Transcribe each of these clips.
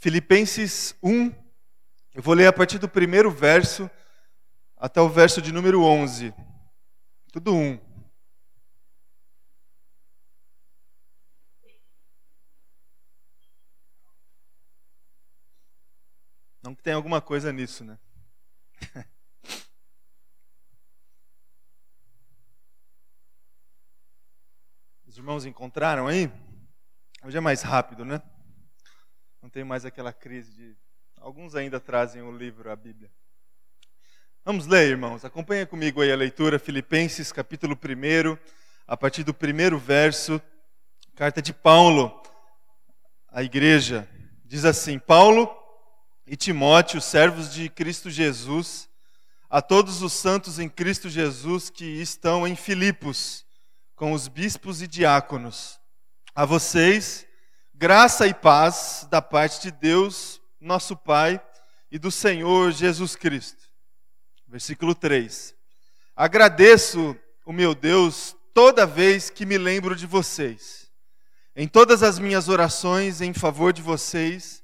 Filipenses 1, eu vou ler a partir do primeiro verso até o verso de número 11. Tudo um. Não que tenha alguma coisa nisso, né? Os irmãos encontraram aí? Hoje é mais rápido, né? Não tem mais aquela crise de. Alguns ainda trazem o livro, a Bíblia. Vamos ler, irmãos. Acompanha comigo aí a leitura, Filipenses, capítulo 1, a partir do primeiro verso, carta de Paulo à igreja. Diz assim: Paulo e Timóteo, servos de Cristo Jesus, a todos os santos em Cristo Jesus que estão em Filipos, com os bispos e diáconos. A vocês, graça e paz da parte de Deus, nosso Pai, e do Senhor Jesus Cristo. Versículo 3. Agradeço o meu Deus toda vez que me lembro de vocês. Em todas as minhas orações em favor de vocês,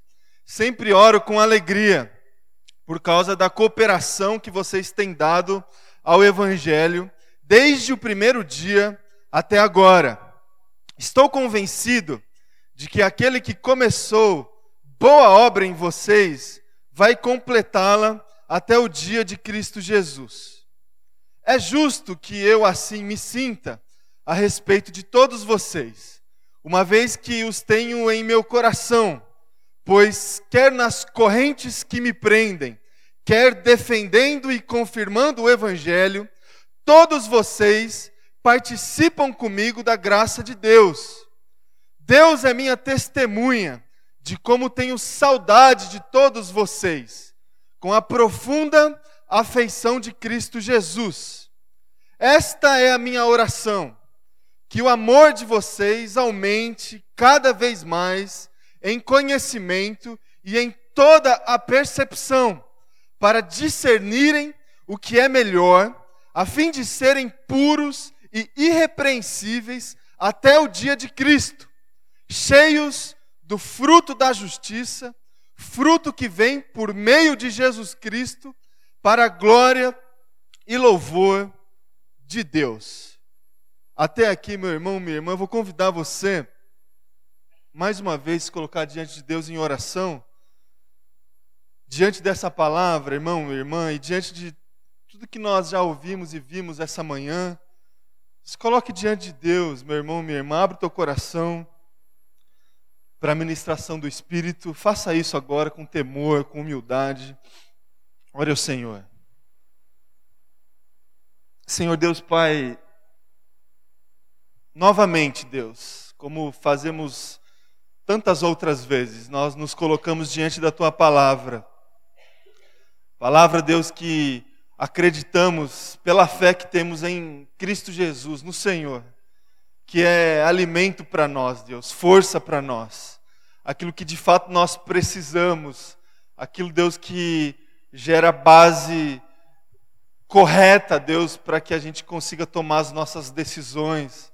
Sempre oro com alegria por causa da cooperação que vocês têm dado ao Evangelho desde o primeiro dia até agora. Estou convencido de que aquele que começou boa obra em vocês vai completá-la até o dia de Cristo Jesus. É justo que eu assim me sinta a respeito de todos vocês, uma vez que os tenho em meu coração Pois, quer nas correntes que me prendem, quer defendendo e confirmando o Evangelho, todos vocês participam comigo da graça de Deus. Deus é minha testemunha de como tenho saudade de todos vocês, com a profunda afeição de Cristo Jesus. Esta é a minha oração, que o amor de vocês aumente cada vez mais em conhecimento e em toda a percepção, para discernirem o que é melhor, a fim de serem puros e irrepreensíveis até o dia de Cristo, cheios do fruto da justiça, fruto que vem por meio de Jesus Cristo, para a glória e louvor de Deus. Até aqui, meu irmão, minha irmã, eu vou convidar você mais uma vez se colocar diante de Deus em oração, diante dessa palavra, irmão, irmã, e diante de tudo que nós já ouvimos e vimos essa manhã, se coloque diante de Deus, meu irmão, minha irmã, abre o teu coração para a ministração do Espírito, faça isso agora com temor, com humildade. Ore ao Senhor. Senhor Deus Pai, novamente, Deus, como fazemos tantas outras vezes nós nos colocamos diante da tua palavra. Palavra, Deus, que acreditamos pela fé que temos em Cristo Jesus, no Senhor, que é alimento para nós, Deus, força para nós, aquilo que de fato nós precisamos, aquilo, Deus, que gera base correta, Deus, para que a gente consiga tomar as nossas decisões,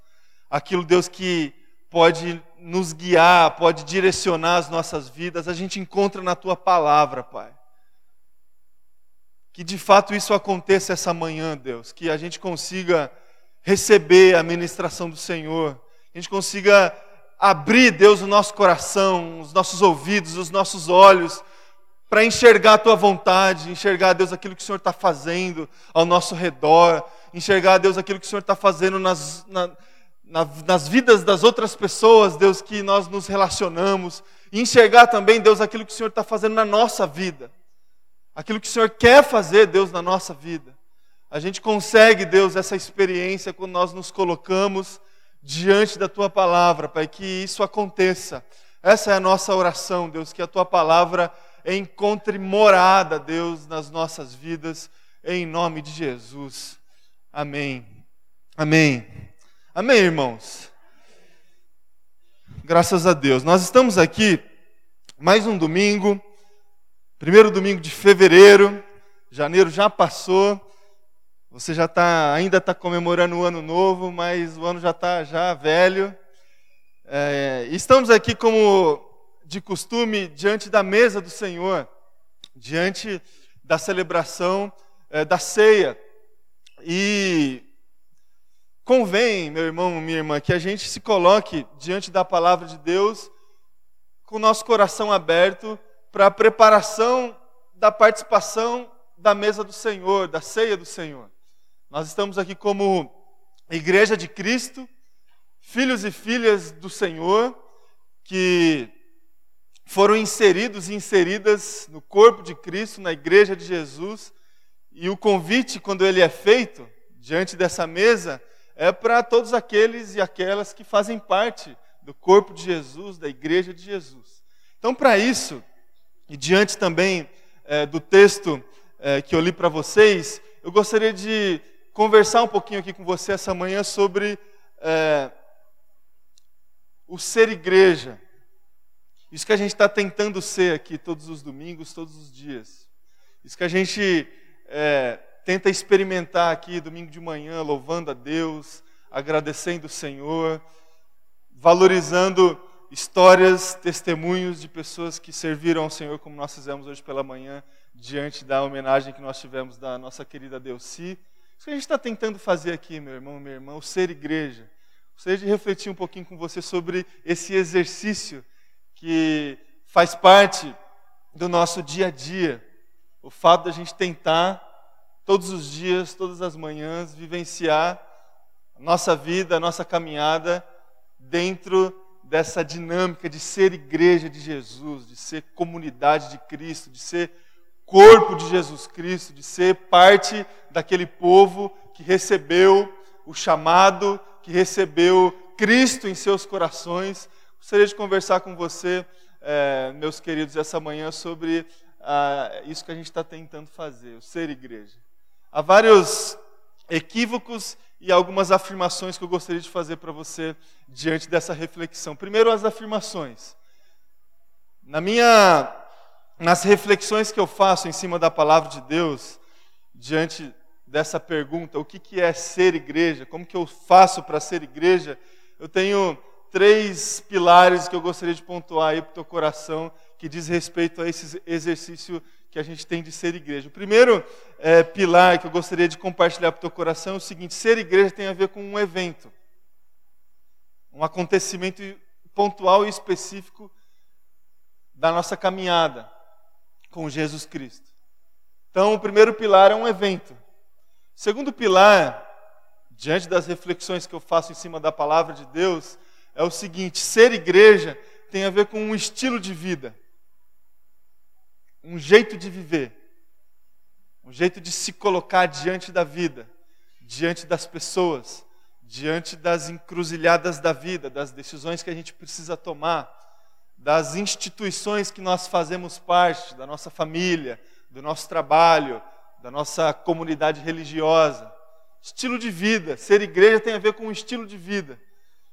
aquilo, Deus, que pode nos guiar, pode direcionar as nossas vidas, a gente encontra na tua palavra, Pai. Que de fato isso aconteça essa manhã, Deus, que a gente consiga receber a ministração do Senhor, a gente consiga abrir, Deus, o nosso coração, os nossos ouvidos, os nossos olhos, para enxergar a tua vontade, enxergar, Deus, aquilo que o Senhor está fazendo ao nosso redor, enxergar, Deus, aquilo que o Senhor está fazendo nas, na, nas vidas das outras pessoas, Deus, que nós nos relacionamos, e enxergar também, Deus, aquilo que o Senhor está fazendo na nossa vida, aquilo que o Senhor quer fazer, Deus, na nossa vida. A gente consegue, Deus, essa experiência quando nós nos colocamos diante da Tua palavra, Pai, que isso aconteça. Essa é a nossa oração, Deus, que a Tua palavra encontre morada, Deus, nas nossas vidas, em nome de Jesus. Amém. Amém. Amém, irmãos? Graças a Deus. Nós estamos aqui, mais um domingo, primeiro domingo de fevereiro, janeiro já passou, você já está, ainda está comemorando o ano novo, mas o ano já está já velho. É, estamos aqui como de costume, diante da mesa do Senhor, diante da celebração é, da ceia. E convém, meu irmão, minha irmã, que a gente se coloque diante da palavra de Deus com o nosso coração aberto para a preparação da participação da mesa do Senhor, da ceia do Senhor. Nós estamos aqui como igreja de Cristo, filhos e filhas do Senhor, que foram inseridos e inseridas no corpo de Cristo, na igreja de Jesus, e o convite, quando ele é feito diante dessa mesa, é para todos aqueles e aquelas que fazem parte do corpo de Jesus, da igreja de Jesus. Então, para isso, e diante também é, do texto é, que eu li para vocês, eu gostaria de conversar um pouquinho aqui com você essa manhã sobre é, o ser igreja. Isso que a gente está tentando ser aqui todos os domingos, todos os dias. Isso que a gente é, tenta experimentar aqui domingo de manhã, louvando a Deus, agradecendo o Senhor, valorizando histórias, testemunhos de pessoas que serviram ao Senhor, como nós fizemos hoje pela manhã, diante da homenagem que nós tivemos da nossa querida Delci. Isso que a gente está tentando fazer aqui, meu irmão, minha irmã, o ser igreja. Gostaria de refletir um pouquinho com você sobre esse exercício que faz parte do nosso dia a dia. O fato da gente tentar, todos os dias, todas as manhãs, vivenciar a nossa vida, a nossa caminhada dentro dessa dinâmica de ser igreja de Jesus, de ser comunidade de Cristo, de ser corpo de Jesus Cristo, de ser parte daquele povo que recebeu o chamado, que recebeu Cristo em seus corações. Gostaria de conversar com você, é, meus queridos, essa manhã sobre ah, isso que a gente está tentando fazer, o ser igreja. Há vários equívocos e algumas afirmações que eu gostaria de fazer para você diante dessa reflexão. Primeiro, as afirmações. Na minha, nas reflexões que eu faço em cima da palavra de Deus, diante dessa pergunta, o que, que é ser igreja, como que eu faço para ser igreja, eu tenho três pilares que eu gostaria de pontuar aí para o teu coração, que diz respeito a esse exercício que a gente tem de ser igreja. O primeiro é, pilar que eu gostaria de compartilhar para o teu coração é o seguinte: ser igreja tem a ver com um evento, um acontecimento pontual e específico da nossa caminhada com Jesus Cristo. Então, o primeiro pilar é um evento. O segundo pilar, diante das reflexões que eu faço em cima da palavra de Deus, é o seguinte: ser igreja tem a ver com um estilo de vida um jeito de viver, um jeito de se colocar diante da vida, diante das pessoas, diante das encruzilhadas da vida, das decisões que a gente precisa tomar, das instituições que nós fazemos parte, da nossa família, do nosso trabalho, da nossa comunidade religiosa. Estilo de vida, ser igreja tem a ver com um estilo de vida.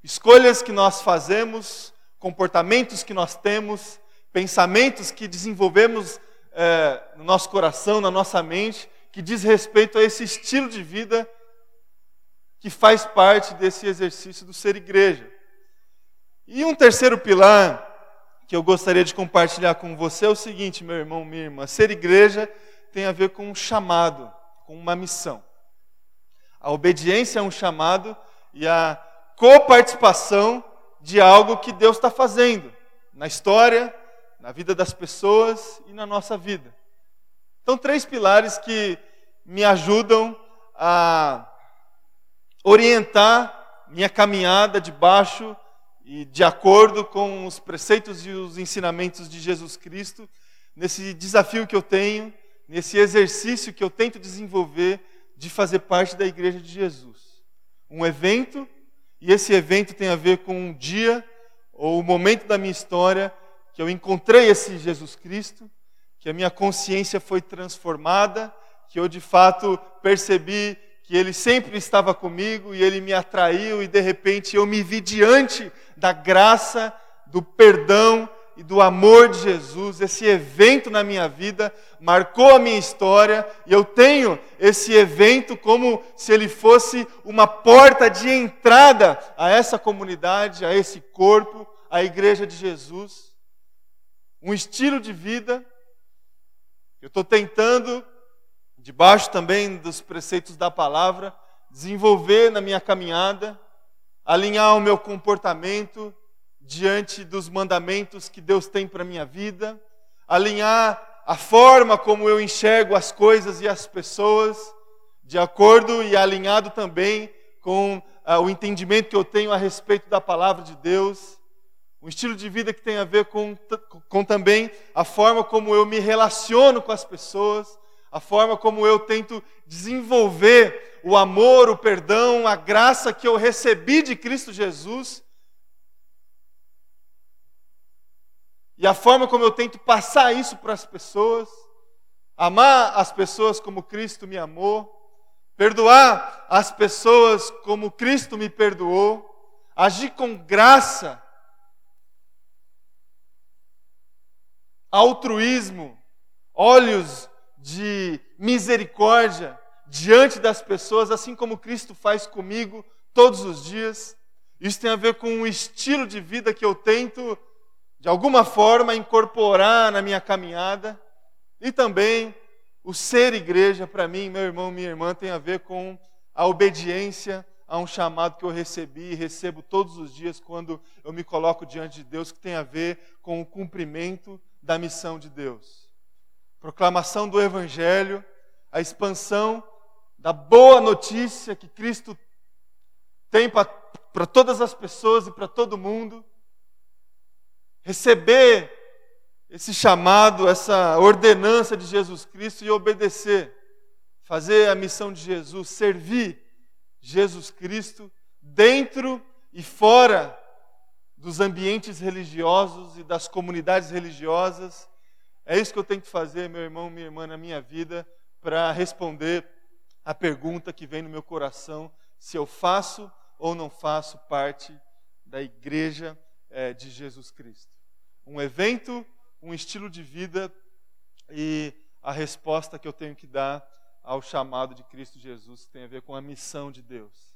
Escolhas que nós fazemos, comportamentos que nós temos, pensamentos que desenvolvemos é, no nosso coração, na nossa mente, que diz respeito a esse estilo de vida que faz parte desse exercício do ser igreja. E um terceiro pilar que eu gostaria de compartilhar com você é o seguinte, meu irmão, minha irmã: ser igreja tem a ver com um chamado, com uma missão. A obediência é um chamado e a coparticipação de algo que Deus está fazendo na história, na vida das pessoas e na nossa vida. Então, três pilares que me ajudam a orientar minha caminhada debaixo e de acordo com os preceitos e os ensinamentos de Jesus Cristo, nesse desafio que eu tenho, nesse exercício que eu tento desenvolver de fazer parte da igreja de Jesus. Um evento, e esse evento tem a ver com um dia ou o um momento da minha história que eu encontrei esse Jesus Cristo, que a minha consciência foi transformada, que eu de fato percebi que Ele sempre estava comigo e Ele me atraiu e de repente eu me vi diante da graça, do perdão e do amor de Jesus. Esse evento na minha vida marcou a minha história e eu tenho esse evento como se ele fosse uma porta de entrada a essa comunidade, a esse corpo, a igreja de Jesus. um estilo de vida. Eu estou tentando, debaixo também dos preceitos da palavra, desenvolver na minha caminhada, alinhar o meu comportamento diante dos mandamentos que Deus tem para minha vida, alinhar a forma como eu enxergo as coisas e as pessoas, de acordo e alinhado também com ah, o entendimento que eu tenho a respeito da palavra de Deus. Um estilo de vida que tem a ver com, com também a forma como eu me relaciono com as pessoas, a forma como eu tento desenvolver o amor, o perdão, a graça que eu recebi de Cristo Jesus. E a forma como eu tento passar isso para as pessoas, amar as pessoas como Cristo me amou, perdoar as pessoas como Cristo me perdoou, agir com graça. Altruísmo, olhos de misericórdia diante das pessoas, assim como Cristo faz comigo todos os dias. Isso tem a ver com o estilo de vida que eu tento, de alguma forma, incorporar na minha caminhada. E também o ser igreja, para mim, meu irmão, minha irmã, tem a ver com a obediência a um chamado que eu recebi e recebo todos os dias quando eu me coloco diante de Deus, que tem a ver com o cumprimento da missão de Deus. Proclamação do Evangelho, a expansão da boa notícia que Cristo tem para todas as pessoas e para todo mundo. Receber esse chamado, essa ordenança de Jesus Cristo e obedecer. Fazer a missão de Jesus, servir Jesus Cristo dentro e fora dos ambientes religiosos e das comunidades religiosas. É isso que eu tenho que fazer, meu irmão, minha irmã, na minha vida, para responder a pergunta que vem no meu coração: se eu faço ou não faço parte da igreja é, de Jesus Cristo. Um evento, um estilo de vida e a resposta que eu tenho que dar ao chamado de Cristo Jesus, que tem a ver com a missão de Deus.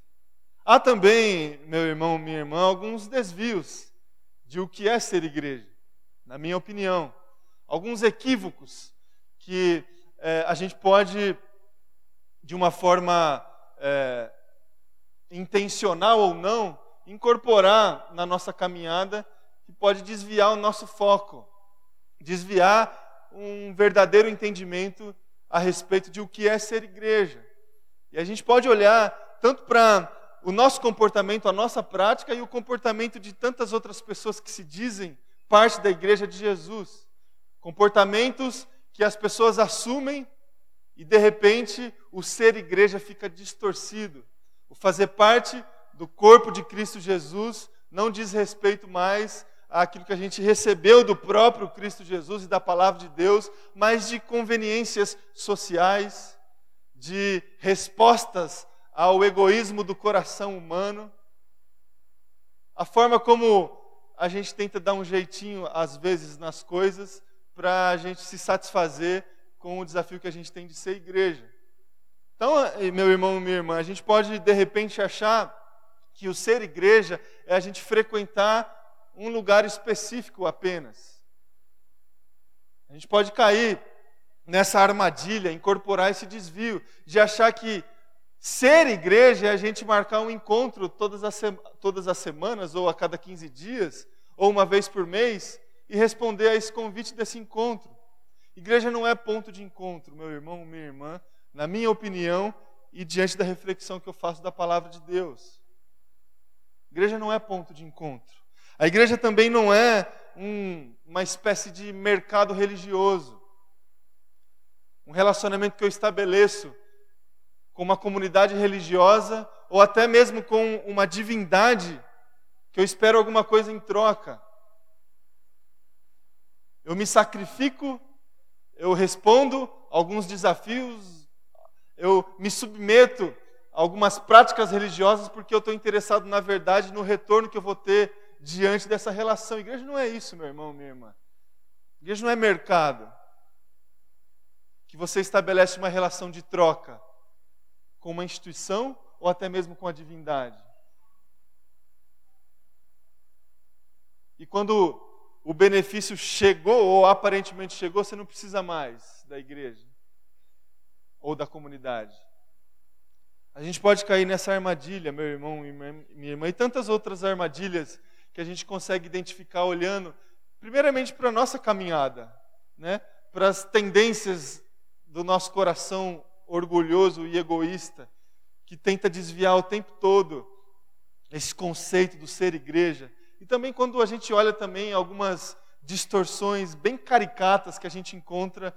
Há também, meu irmão, minha irmã, alguns desvios de o que é ser igreja, na minha opinião. Alguns equívocos que é, a gente pode, de uma forma é, intencional ou não, incorporar na nossa caminhada que pode desviar o nosso foco, desviar um verdadeiro entendimento a respeito de o que é ser igreja. E a gente pode olhar tanto para o nosso comportamento, a nossa prática e o comportamento de tantas outras pessoas que se dizem parte da igreja de Jesus. Comportamentos que as pessoas assumem e de repente o ser igreja fica distorcido. O fazer parte do corpo de Cristo Jesus não diz respeito mais àquilo que a gente recebeu do próprio Cristo Jesus e da palavra de Deus, mas de conveniências sociais, de respostas ao egoísmo do coração humano, a forma como a gente tenta dar um jeitinho, às vezes, nas coisas, para a gente se satisfazer com o desafio que a gente tem de ser igreja. Então, meu irmão minha irmã, a gente pode, de repente, achar que o ser igreja é a gente frequentar um lugar específico apenas. A gente pode cair nessa armadilha, incorporar esse desvio, de achar que Ser igreja é a gente marcar um encontro todas as, todas as semanas, ou a cada 15 dias, ou uma vez por mês, e responder a esse convite desse encontro. Igreja não é ponto de encontro, meu irmão, minha irmã, na minha opinião e diante da reflexão que eu faço da palavra de Deus. Igreja não é ponto de encontro. A igreja também não é um, uma espécie de mercado religioso. Um relacionamento que eu estabeleço com uma comunidade religiosa ou até mesmo com uma divindade que eu espero alguma coisa em troca. Eu me sacrifico, eu respondo alguns desafios, eu me submeto a algumas práticas religiosas porque eu estou interessado, na verdade, no retorno que eu vou ter diante dessa relação. igreja não é isso, meu irmão, minha irmã. igreja não é mercado. Que você estabelece uma relação de troca com uma instituição ou até mesmo com a divindade. E quando o benefício chegou ou aparentemente chegou, você não precisa mais da igreja ou da comunidade. A gente pode cair nessa armadilha, meu irmão e minha irmã, e tantas outras armadilhas que a gente consegue identificar olhando, primeiramente para a nossa caminhada, né? para as tendências do nosso coração orgulhoso e egoísta, que tenta desviar o tempo todo esse conceito do ser igreja. E também quando a gente olha também algumas distorções bem caricatas que a gente encontra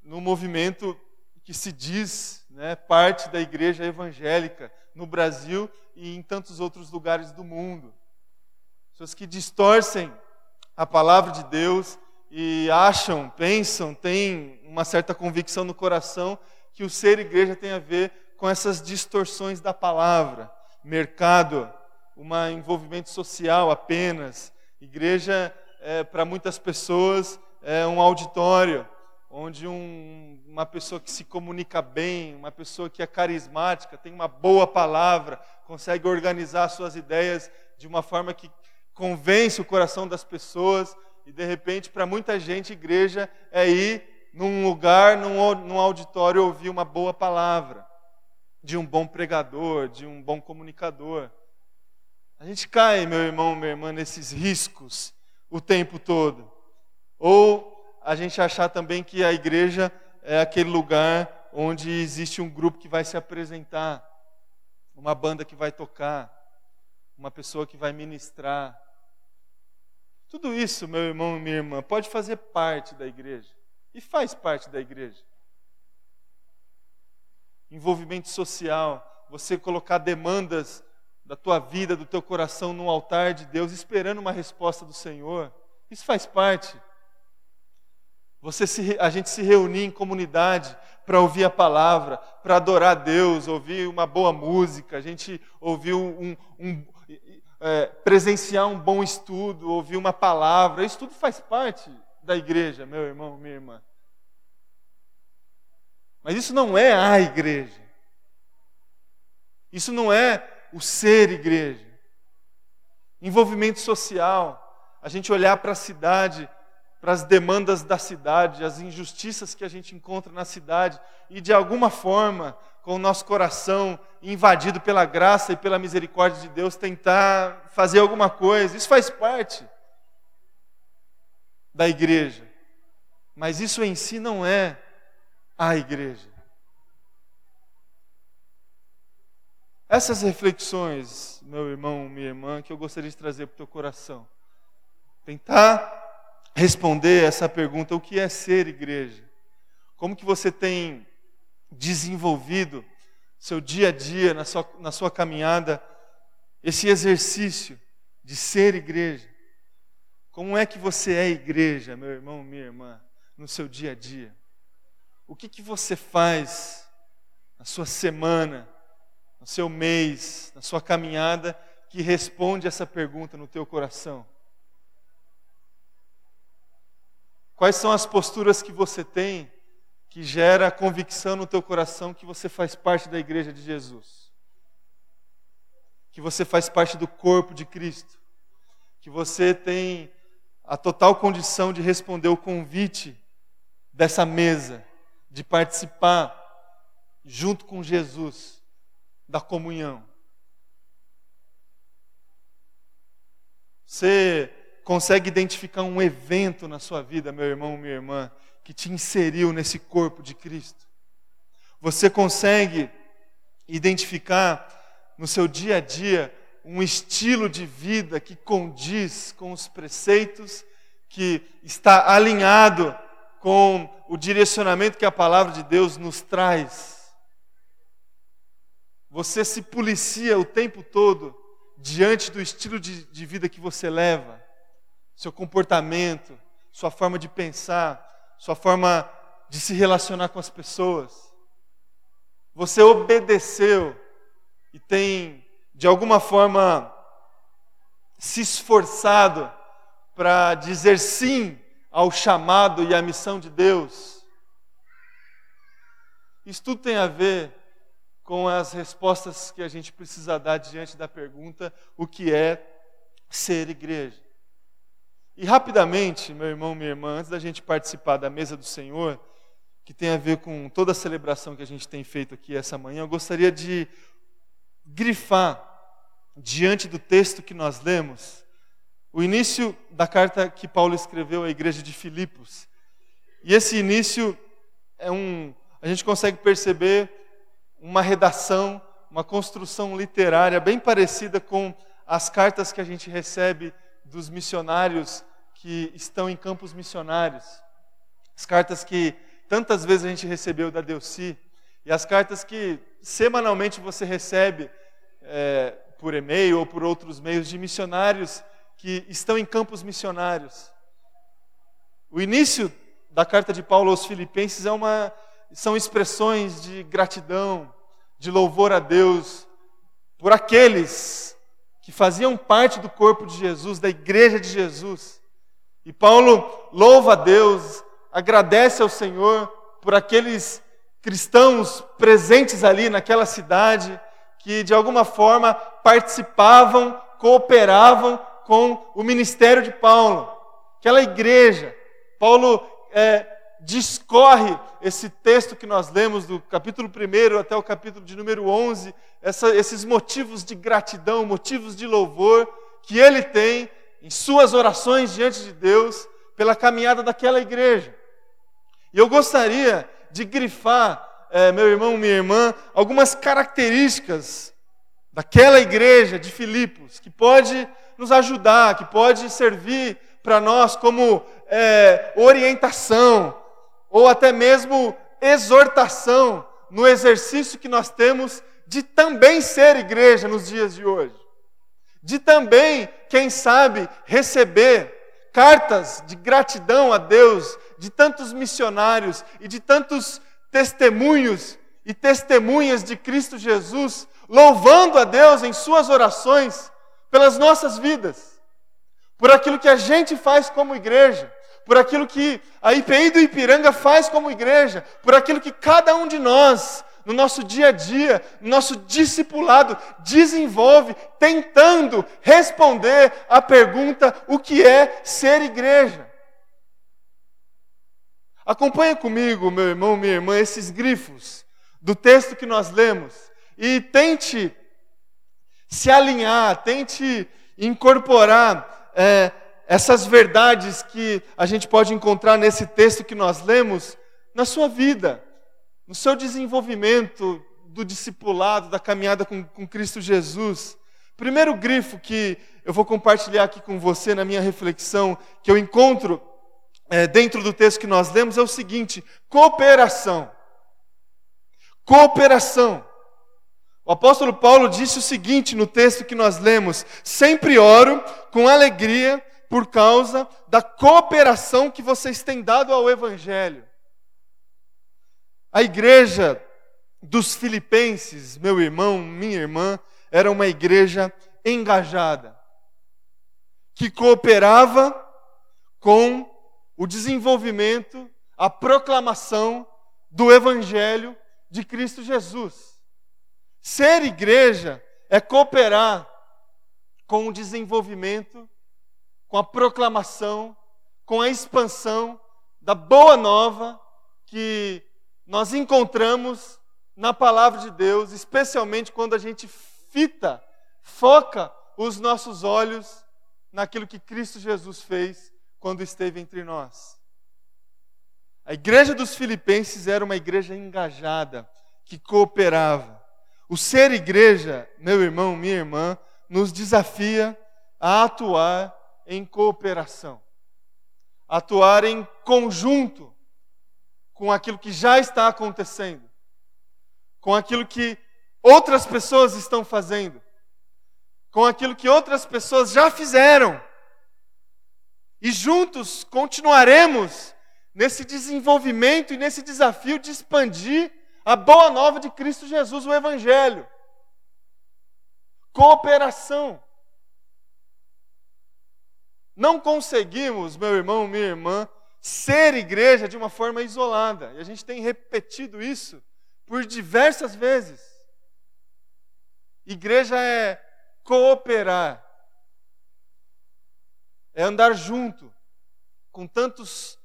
no movimento que se diz né, parte da igreja evangélica no Brasil e em tantos outros lugares do mundo. Pessoas que distorcem a palavra de Deus e acham, pensam, têm uma certa convicção no coração que o ser igreja tem a ver com essas distorções da palavra, mercado, um envolvimento social apenas. Igreja, é, para muitas pessoas, é um auditório onde um, uma pessoa que se comunica bem, uma pessoa que é carismática, tem uma boa palavra, consegue organizar suas ideias de uma forma que convence o coração das pessoas, e de repente, para muita gente, igreja é ir num lugar, num, num auditório, ouvir uma boa palavra, de um bom pregador, de um bom comunicador. A gente cai, meu irmão, minha irmã, nesses riscos o tempo todo. Ou a gente achar também que a igreja é aquele lugar onde existe um grupo que vai se apresentar, uma banda que vai tocar, uma pessoa que vai ministrar. Tudo isso, meu irmão e minha irmã, pode fazer parte da igreja e faz parte da igreja. Envolvimento social, você colocar demandas da tua vida, do teu coração no altar de Deus, esperando uma resposta do Senhor, isso faz parte. Você se, a gente se reunir em comunidade para ouvir a palavra, para adorar Deus, ouvir uma boa música, a gente ouvir um, um é, presenciar um bom estudo, ouvir uma palavra, isso tudo faz parte da igreja, meu irmão, minha irmã. Mas isso não é a igreja. Isso não é o ser igreja. Envolvimento social, a gente olhar para a cidade para as demandas da cidade, as injustiças que a gente encontra na cidade e de alguma forma, com o nosso coração invadido pela graça e pela misericórdia de Deus, tentar fazer alguma coisa. Isso faz parte da igreja. Mas isso em si não é a igreja. Essas reflexões, meu irmão, minha irmã, que eu gostaria de trazer para o teu coração. Tentar responder essa pergunta: o que é ser igreja? Como que você tem desenvolvido seu dia a dia, na sua, na sua caminhada, esse exercício de ser igreja? Como é que você é igreja, meu irmão, minha irmã, no seu dia a dia? O que, que você faz na sua semana, seu mês, na sua caminhada, que responde essa pergunta no teu coração? Quais são as posturas que você tem que gera convicção no teu coração que você faz parte da igreja de Jesus? Que você faz parte do corpo de Cristo? Que você tem a total condição de responder o convite dessa mesa, de participar junto com Jesus da comunhão? Você consegue identificar um evento na sua vida, meu irmão, minha irmã, que te inseriu nesse corpo de Cristo? Você consegue identificar no seu dia a dia um estilo de vida que condiz com os preceitos, que está alinhado com o direcionamento que a palavra de Deus nos traz? Você se policia o tempo todo diante do estilo de, de vida que você leva? seu comportamento, sua forma de pensar, sua forma de se relacionar com as pessoas. Você obedeceu e tem, de alguma forma, se esforçado para dizer sim ao chamado e à missão de Deus. Isso tudo tem a ver com as respostas que a gente precisa dar diante da pergunta: o que é ser igreja? E rapidamente, meu irmão, minha irmã, antes da gente participar da mesa do Senhor, que tem a ver com toda a celebração que a gente tem feito aqui essa manhã, eu gostaria de grifar diante do texto que nós lemos o início da carta que Paulo escreveu à igreja de Filipos. E esse início é um, a gente consegue perceber uma redação, uma construção literária bem parecida com as cartas que a gente recebe dos missionários que estão em campos missionários. As cartas que tantas vezes a gente recebeu da Delci e as cartas que semanalmente você recebe é, por e-mail ou por outros meios de missionários que estão em campos missionários. O início da carta de Paulo aos Filipenses é uma, são expressões de gratidão, de louvor a Deus por aqueles que faziam parte do corpo de Jesus, da igreja de Jesus. E Paulo louva a Deus, agradece ao Senhor por aqueles cristãos presentes ali naquela cidade que de alguma forma participavam, cooperavam com o ministério de Paulo, aquela igreja. Paulo é, discorre esse texto que nós lemos, do capítulo 1 até o capítulo de número 11, essa, esses motivos de gratidão, motivos de louvor que ele tem em suas orações diante de Deus pela caminhada daquela igreja. E eu gostaria de grifar, é, meu irmão, minha irmã, algumas características daquela igreja de Filipos que pode nos ajudar, que pode servir para nós como é, orientação ou até mesmo exortação no exercício que nós temos de também ser igreja nos dias de hoje. De também, quem sabe, receber cartas de gratidão a Deus de tantos missionários e de tantos testemunhos e testemunhas de Cristo Jesus, louvando a Deus em suas orações pelas nossas vidas, por aquilo que a gente faz como igreja, por aquilo que a IPI do Ipiranga faz como igreja, por aquilo que cada um de nós, no nosso dia a dia, no nosso discipulado, desenvolve, tentando responder à pergunta: o que é ser igreja? Acompanhe comigo, meu irmão, minha irmã, esses grifos do texto que nós lemos e tente se alinhar, tente incorporar é, essas verdades que a gente pode encontrar nesse texto que nós lemos na sua vida, no seu desenvolvimento do discipulado, da caminhada com, com Cristo Jesus. Primeiro grifo que eu vou compartilhar aqui com você na minha reflexão, que eu encontro é, dentro do texto que nós lemos, é o seguinte: cooperação. Cooperação. O apóstolo Paulo disse o seguinte no texto que nós lemos: Sempre oro com alegria por causa da cooperação que vocês têm dado ao Evangelho. A igreja dos Filipenses, meu irmão, minha irmã, era uma igreja engajada, que cooperava com o desenvolvimento, a proclamação do Evangelho de Cristo Jesus. Ser igreja é cooperar com o desenvolvimento, com a proclamação, com a expansão da boa nova que nós encontramos na palavra de Deus, especialmente quando a gente fita, foca os nossos olhos naquilo que Cristo Jesus fez quando esteve entre nós. A igreja dos Filipenses era uma igreja engajada, que cooperava. O ser igreja, meu irmão, minha irmã, nos desafia a atuar em cooperação, atuar em conjunto com aquilo que já está acontecendo, com aquilo que outras pessoas estão fazendo, com aquilo que outras pessoas já fizeram. E juntos continuaremos nesse desenvolvimento e nesse desafio de expandir a boa nova de Cristo Jesus, o Evangelho. Cooperação. Não conseguimos, meu irmão, minha irmã, ser igreja de uma forma isolada. E a gente tem repetido isso por diversas vezes. Igreja é cooperar. é andar junto com tantos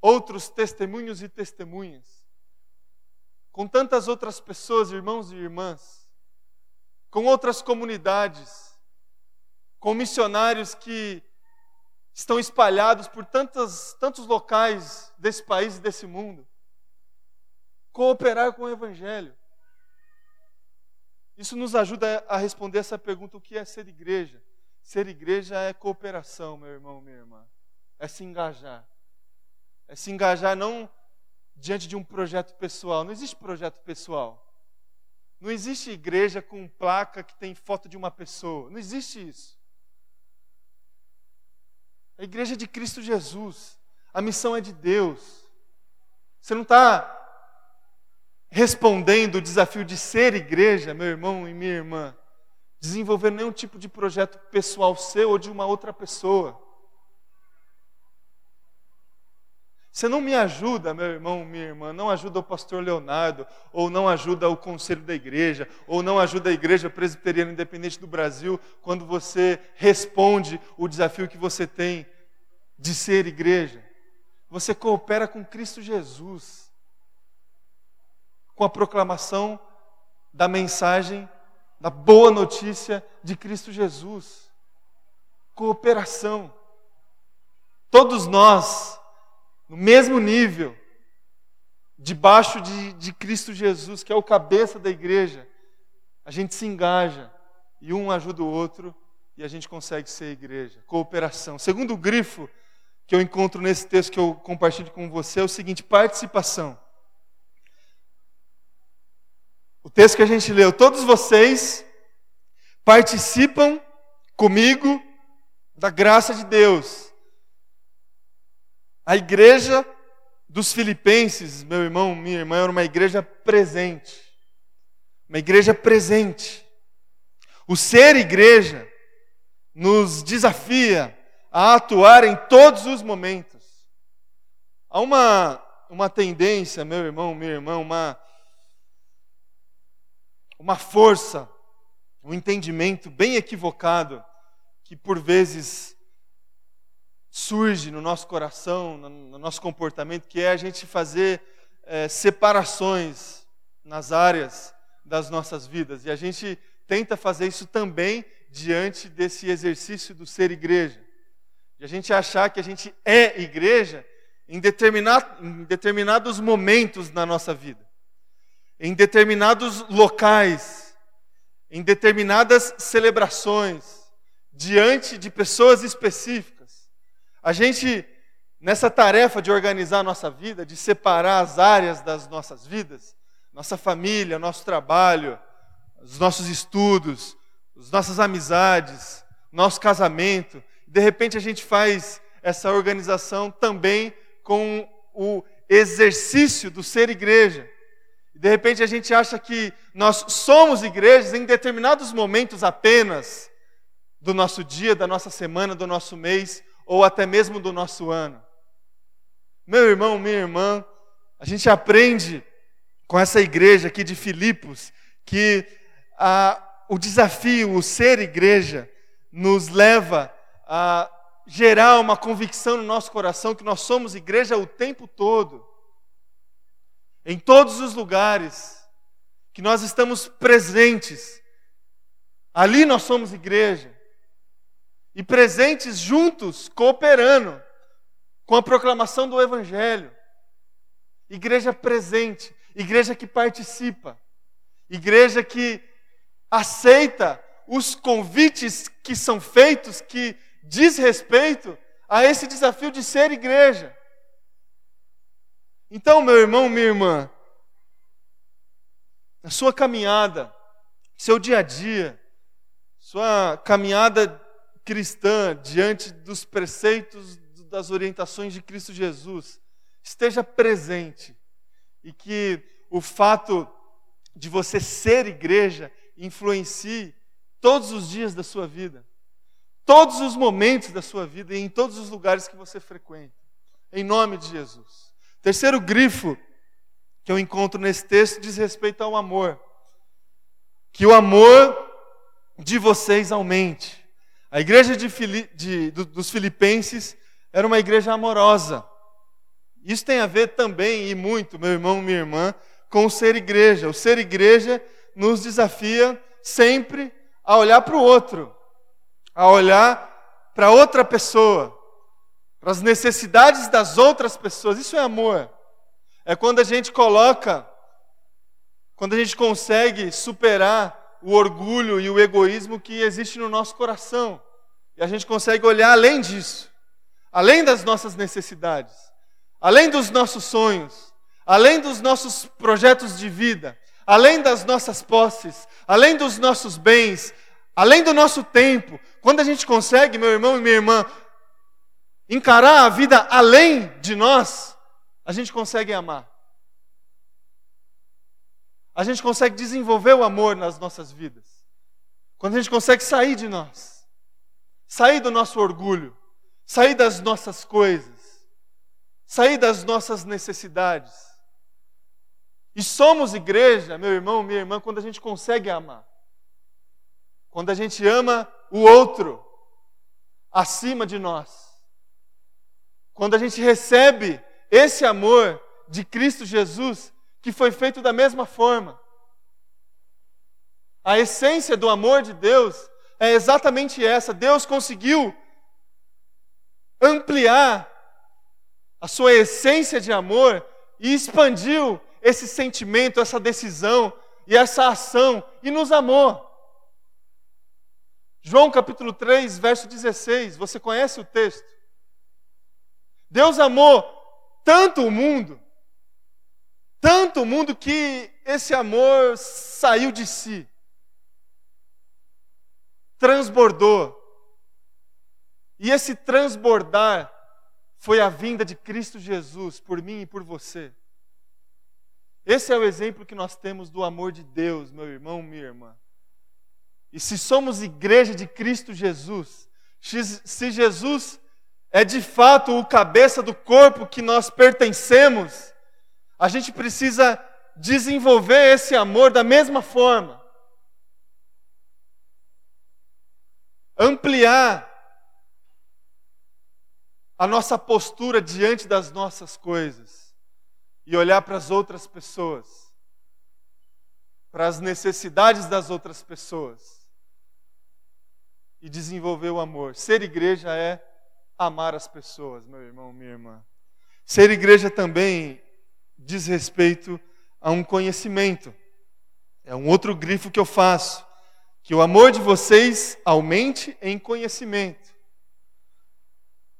outros testemunhos e testemunhas, com tantas outras pessoas, irmãos e irmãs, com outras comunidades, com missionários que estão espalhados por tantos, tantos locais desse país e desse mundo. Cooperar com o Evangelho. Isso nos ajuda a responder essa pergunta: o que é ser igreja? Ser igreja é cooperação, meu irmão, minha irmã. É se engajar. É se engajar não diante de um projeto pessoal. Não existe projeto pessoal. Não existe igreja com placa que tem foto de uma pessoa. Não existe isso. A igreja é de Cristo Jesus. A missão é de Deus. Você não está respondendo o desafio de ser igreja, meu irmão e minha irmã, desenvolvendo nenhum tipo de projeto pessoal seu ou de uma outra pessoa. Você não me ajuda, meu irmão, minha irmã, não ajuda o pastor Leonardo, ou não ajuda o conselho da igreja, ou não ajuda a igreja presbiteriana independente do Brasil, quando você responde o desafio que você tem de ser igreja. Você coopera com Cristo Jesus, com a proclamação da mensagem, da boa notícia de Cristo Jesus. Cooperação. Todos nós no mesmo nível, debaixo de, de Cristo Jesus, que é o cabeça da igreja, a gente se engaja e um ajuda o outro e a gente consegue ser igreja. Cooperação. Segundo grifo que eu encontro nesse texto que eu compartilho com você é o seguinte: participação. O texto que a gente leu, todos vocês participam comigo da graça de Deus. A igreja dos filipenses, meu irmão, minha irmã, era uma igreja presente. Uma igreja presente. O ser igreja nos desafia a atuar em todos os momentos. Há uma, uma tendência, meu irmão, minha irmã, uma, uma força, um entendimento bem equivocado que por vezes surge no nosso coração, no nosso comportamento, que é a gente fazer é, separações nas áreas das nossas vidas. E a gente tenta fazer isso também diante desse exercício do ser igreja. De a gente achar que a gente é igreja em, determinado, em determinados momentos na nossa vida, em determinados locais, em determinadas celebrações, diante de pessoas específicas. A gente, nessa tarefa de organizar a nossa vida, de separar as áreas das nossas vidas, nossa família, nosso trabalho, os nossos estudos, as nossas amizades, nosso casamento, de repente a gente faz essa organização também com o exercício do ser igreja. De repente a gente acha que nós somos igrejas em determinados momentos apenas do nosso dia, da nossa semana, do nosso mês, ou até mesmo do nosso ano. Meu irmão, minha irmã, a gente aprende com essa igreja aqui de Filipos que o desafio, o ser igreja, nos leva a gerar uma convicção no nosso coração que nós somos igreja o tempo todo, em todos os lugares, que nós estamos presentes. Ali nós somos igreja e presentes juntos, cooperando com a proclamação do Evangelho. Igreja presente, igreja que participa, igreja que aceita os convites que são feitos, que diz respeito a esse desafio de ser igreja. Então, meu irmão, minha irmã, na sua caminhada, seu dia a dia, sua caminhada cristã diante dos preceitos, das orientações de Cristo Jesus, esteja presente e que o fato de você ser igreja influencie todos os dias da sua vida, todos os momentos da sua vida e em todos os lugares que você frequenta. Em nome de Jesus. Terceiro grifo que eu encontro nesse texto diz respeito ao amor. Que o amor de vocês aumente. A igreja de, de, dos Filipenses era uma igreja amorosa. Isso tem a ver também, e muito, meu irmão, minha irmã, com o ser igreja. O ser igreja nos desafia sempre a olhar para o outro, a olhar para outra pessoa, para as necessidades das outras pessoas. Isso é amor. É quando a gente coloca, quando a gente consegue superar o orgulho e o egoísmo que existe no nosso coração. E a gente consegue olhar além disso, além das nossas necessidades, além dos nossos sonhos, além dos nossos projetos de vida, além das nossas posses, além dos nossos bens, além do nosso tempo. Quando a gente consegue, meu irmão e minha irmã, encarar a vida além de nós, a gente consegue amar. A gente consegue desenvolver o amor nas nossas vidas. Quando a gente consegue sair de nós, sair do nosso orgulho, sair das nossas coisas, sair das nossas necessidades. E somos igreja, meu irmão, minha irmã, quando a gente consegue amar. Quando a gente ama o outro acima de nós. Quando a gente recebe esse amor de Cristo Jesus, que foi feito da mesma forma. A essência do amor de Deus é exatamente essa. Deus conseguiu ampliar a sua essência de amor e expandiu esse sentimento, essa decisão e essa ação e nos amou. João capítulo 3, verso 16, você conhece o texto? Deus amou tanto o mundo, tanto o mundo que esse amor saiu de si, transbordou. E esse transbordar foi a vinda de Cristo Jesus por mim e por você. Esse é o exemplo que nós temos do amor de Deus, meu irmão, minha irmã. E se somos igreja de Cristo Jesus, se Jesus é de fato o cabeça do corpo que nós pertencemos, a gente precisa desenvolver esse amor da mesma forma. Ampliar a nossa postura diante das nossas coisas e olhar para as outras pessoas, para as necessidades das outras pessoas e desenvolver o amor. Ser igreja é amar as pessoas, meu irmão, minha irmã. Ser igreja também diz respeito a um conhecimento. É um outro grifo que eu faço. Que o amor de vocês aumente em conhecimento.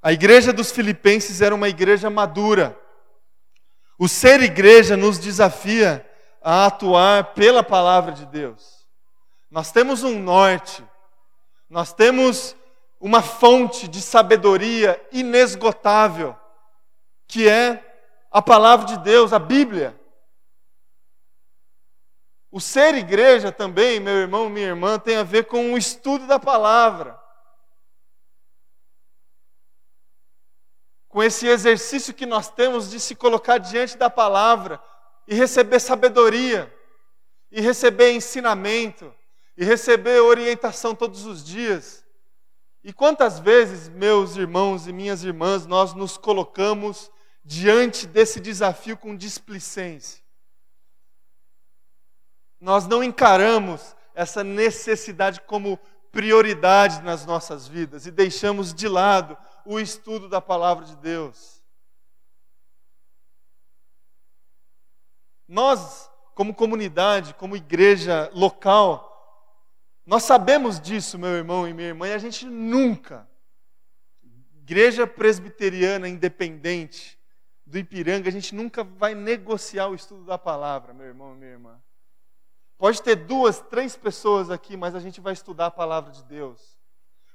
A igreja dos Filipenses era uma igreja madura. O ser igreja nos desafia a atuar pela palavra de Deus. Nós temos um norte, nós temos uma fonte de sabedoria inesgotável, que é a palavra de Deus, a Bíblia. O ser igreja também, meu irmão, minha irmã, tem a ver com o estudo da palavra. Com esse exercício que nós temos de se colocar diante da palavra e receber sabedoria, e receber ensinamento, e receber orientação todos os dias. E quantas vezes, meus irmãos e minhas irmãs, nós nos colocamos diante desse desafio com displicência? Nós não encaramos essa necessidade como prioridade nas nossas vidas e deixamos de lado o estudo da palavra de Deus. Nós, como comunidade, como igreja local, nós sabemos disso, meu irmão e minha irmã, e a gente nunca, igreja presbiteriana independente do Ipiranga, a gente nunca vai negociar o estudo da palavra, meu irmão minha irmã. Pode ter duas, três pessoas aqui, mas a gente vai estudar a palavra de Deus.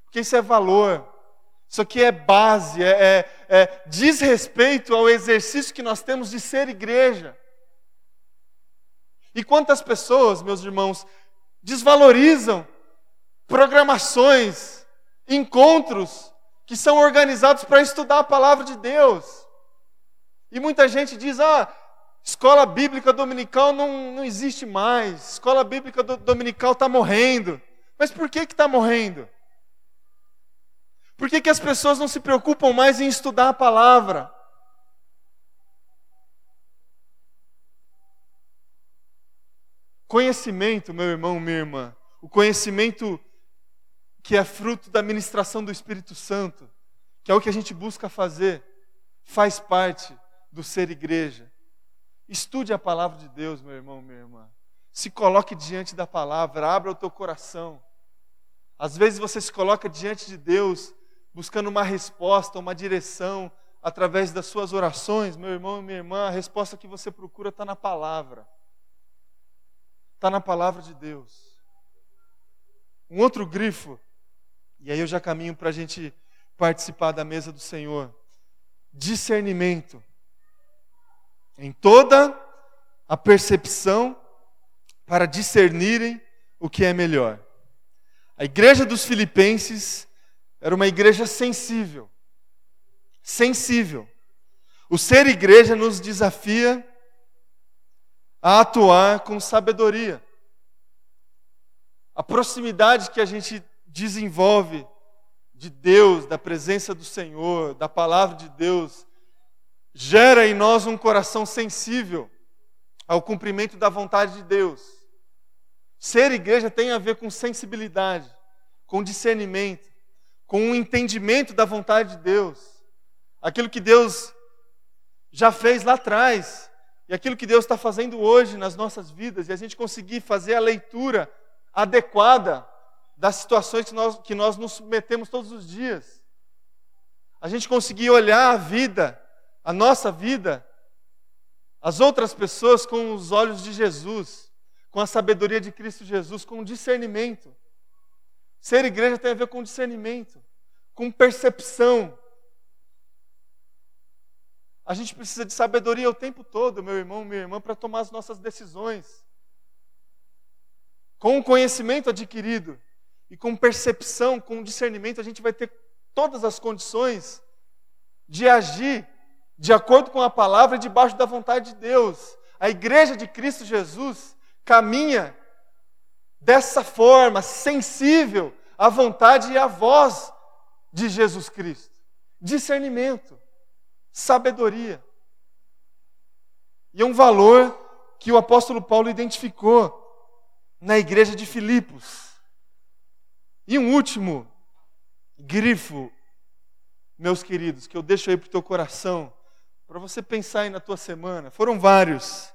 Porque isso é valor. Isso aqui é base, é, é, é, diz respeito ao exercício que nós temos de ser igreja. E quantas pessoas, meus irmãos, desvalorizam programações, encontros que são organizados para estudar a palavra de Deus. E muita gente diz: ah, escola bíblica dominical não, não existe mais, escola bíblica do, dominical está morrendo. Mas por que está morrendo? Por que, que as pessoas não se preocupam mais em estudar a palavra? Conhecimento, meu irmão, minha irmã, o conhecimento que é fruto da ministração do Espírito Santo, que é o que a gente busca fazer, faz parte do ser igreja. Estude a palavra de Deus, meu irmão, minha irmã. Se coloque diante da palavra, abra o teu coração. Às vezes você se coloca diante de Deus buscando uma resposta, uma direção através das suas orações, meu irmão e minha irmã, a resposta que você procura está na palavra. Está na palavra de Deus. Um outro grifo, e aí eu já caminho para a gente participar da mesa do Senhor. Discernimento. Em toda a percepção para discernirem o que é melhor. A igreja dos Filipenses era uma igreja sensível. Sensível. O ser igreja nos desafia a atuar com sabedoria. A proximidade que a gente desenvolve de Deus, da presença do Senhor, da palavra de Deus, gera em nós um coração sensível ao cumprimento da vontade de Deus. Ser igreja tem a ver com sensibilidade, com discernimento com um entendimento da vontade de Deus, aquilo que Deus já fez lá atrás, e aquilo que Deus está fazendo hoje nas nossas vidas, e a gente conseguir fazer a leitura adequada das situações que nós, que nós nos submetemos todos os dias. A gente conseguir olhar a vida, a nossa vida, as outras pessoas com os olhos de Jesus, com a sabedoria de Cristo Jesus, com discernimento. Ser igreja tem a ver com discernimento, com percepção. A gente precisa de sabedoria o tempo todo, meu irmão, minha irmã, para tomar as nossas decisões. Com o conhecimento adquirido e com percepção, com discernimento, a gente vai ter todas as condições de agir de acordo com a palavra e debaixo da vontade de Deus. A igreja de Cristo Jesus caminha dessa forma, sensível à vontade e à voz de Jesus Cristo. Discernimento, sabedoria. E é um valor que o apóstolo Paulo identificou na igreja de Filipos. E um último grifo, meus queridos, que eu deixo aí para o teu coração, para você pensar aí na tua semana. Foram vários.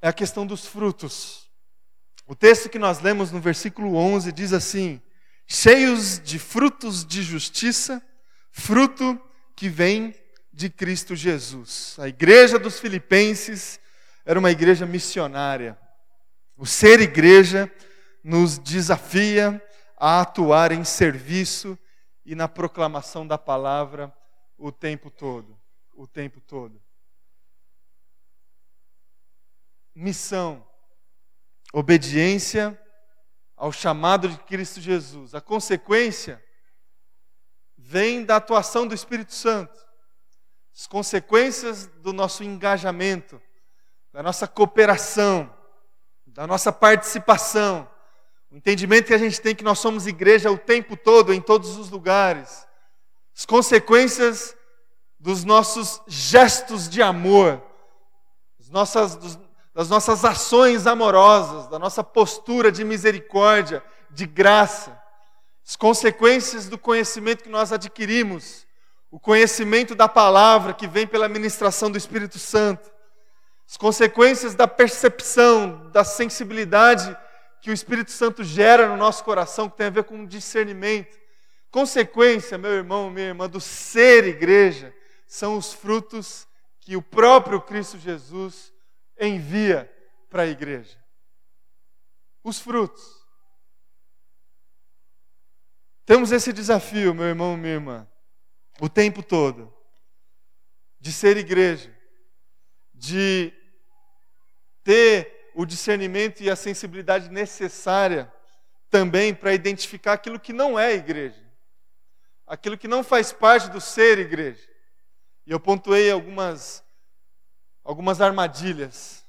É a questão dos frutos. O texto que nós lemos no versículo 11 diz assim: cheios de frutos de justiça, fruto que vem de Cristo Jesus. A igreja dos Filipenses era uma igreja missionária. O ser igreja nos desafia a atuar em serviço e na proclamação da palavra o tempo todo, o tempo todo. Missão obediência ao chamado de Cristo Jesus. A consequência vem da atuação do Espírito Santo. As consequências do nosso engajamento, da nossa cooperação, da nossa participação, o entendimento que a gente tem que nós somos igreja o tempo todo, em todos os lugares. As consequências dos nossos gestos de amor, as nossas, das nossas ações amorosas, da nossa postura de misericórdia, de graça, as consequências do conhecimento que nós adquirimos, o conhecimento da palavra que vem pela ministração do Espírito Santo, as consequências da percepção, da sensibilidade que o Espírito Santo gera no nosso coração, que tem a ver com discernimento. Consequência, meu irmão, minha irmã, do ser igreja, são os frutos que o próprio Cristo Jesus envia para a igreja. Os frutos. Temos esse desafio, meu irmão, minha irmã, o tempo todo, de ser igreja, de ter o discernimento e a sensibilidade necessária também para identificar aquilo que não é igreja, aquilo que não faz parte do ser igreja. E eu pontuei algumas algumas armadilhas.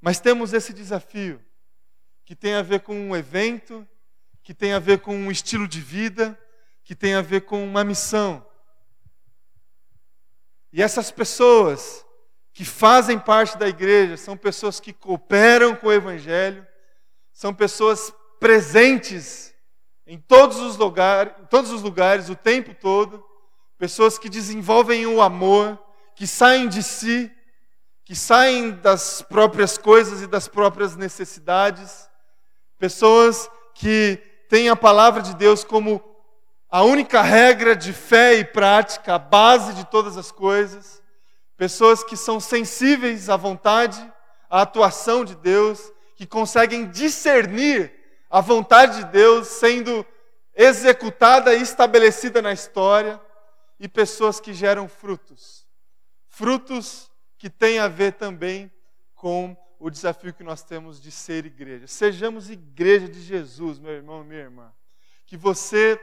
Mas temos esse desafio, que tem a ver com um evento, que tem a ver com um estilo de vida, que tem a ver com uma missão. E essas pessoas que fazem parte da igreja são pessoas que cooperam com o Evangelho, são pessoas presentes em todos os lugares, em todos os lugares o tempo todo, pessoas que desenvolvem o amor, que saem de si, que saem das próprias coisas e das próprias necessidades, pessoas que têm a palavra de Deus como a única regra de fé e prática, a base de todas as coisas, pessoas que são sensíveis à vontade, à atuação de Deus, que conseguem discernir a vontade de Deus sendo executada e estabelecida na história, e pessoas que geram frutos. Frutos que têm a ver também com o desafio que nós temos de ser igreja. Sejamos igreja de Jesus, meu irmão, minha irmã. Que você,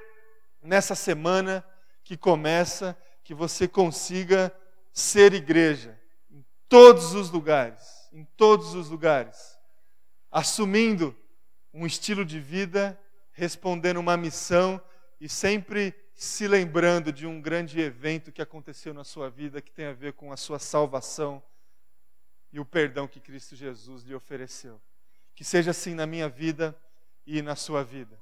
nessa semana que começa, que você consiga ser igreja em todos os lugares, em todos os lugares, assumindo um estilo de vida, respondendo uma missão e sempre se lembrando de um grande evento que aconteceu na sua vida que tem a ver com a sua salvação e o perdão que Cristo Jesus lhe ofereceu. Que seja assim na minha vida e na sua vida.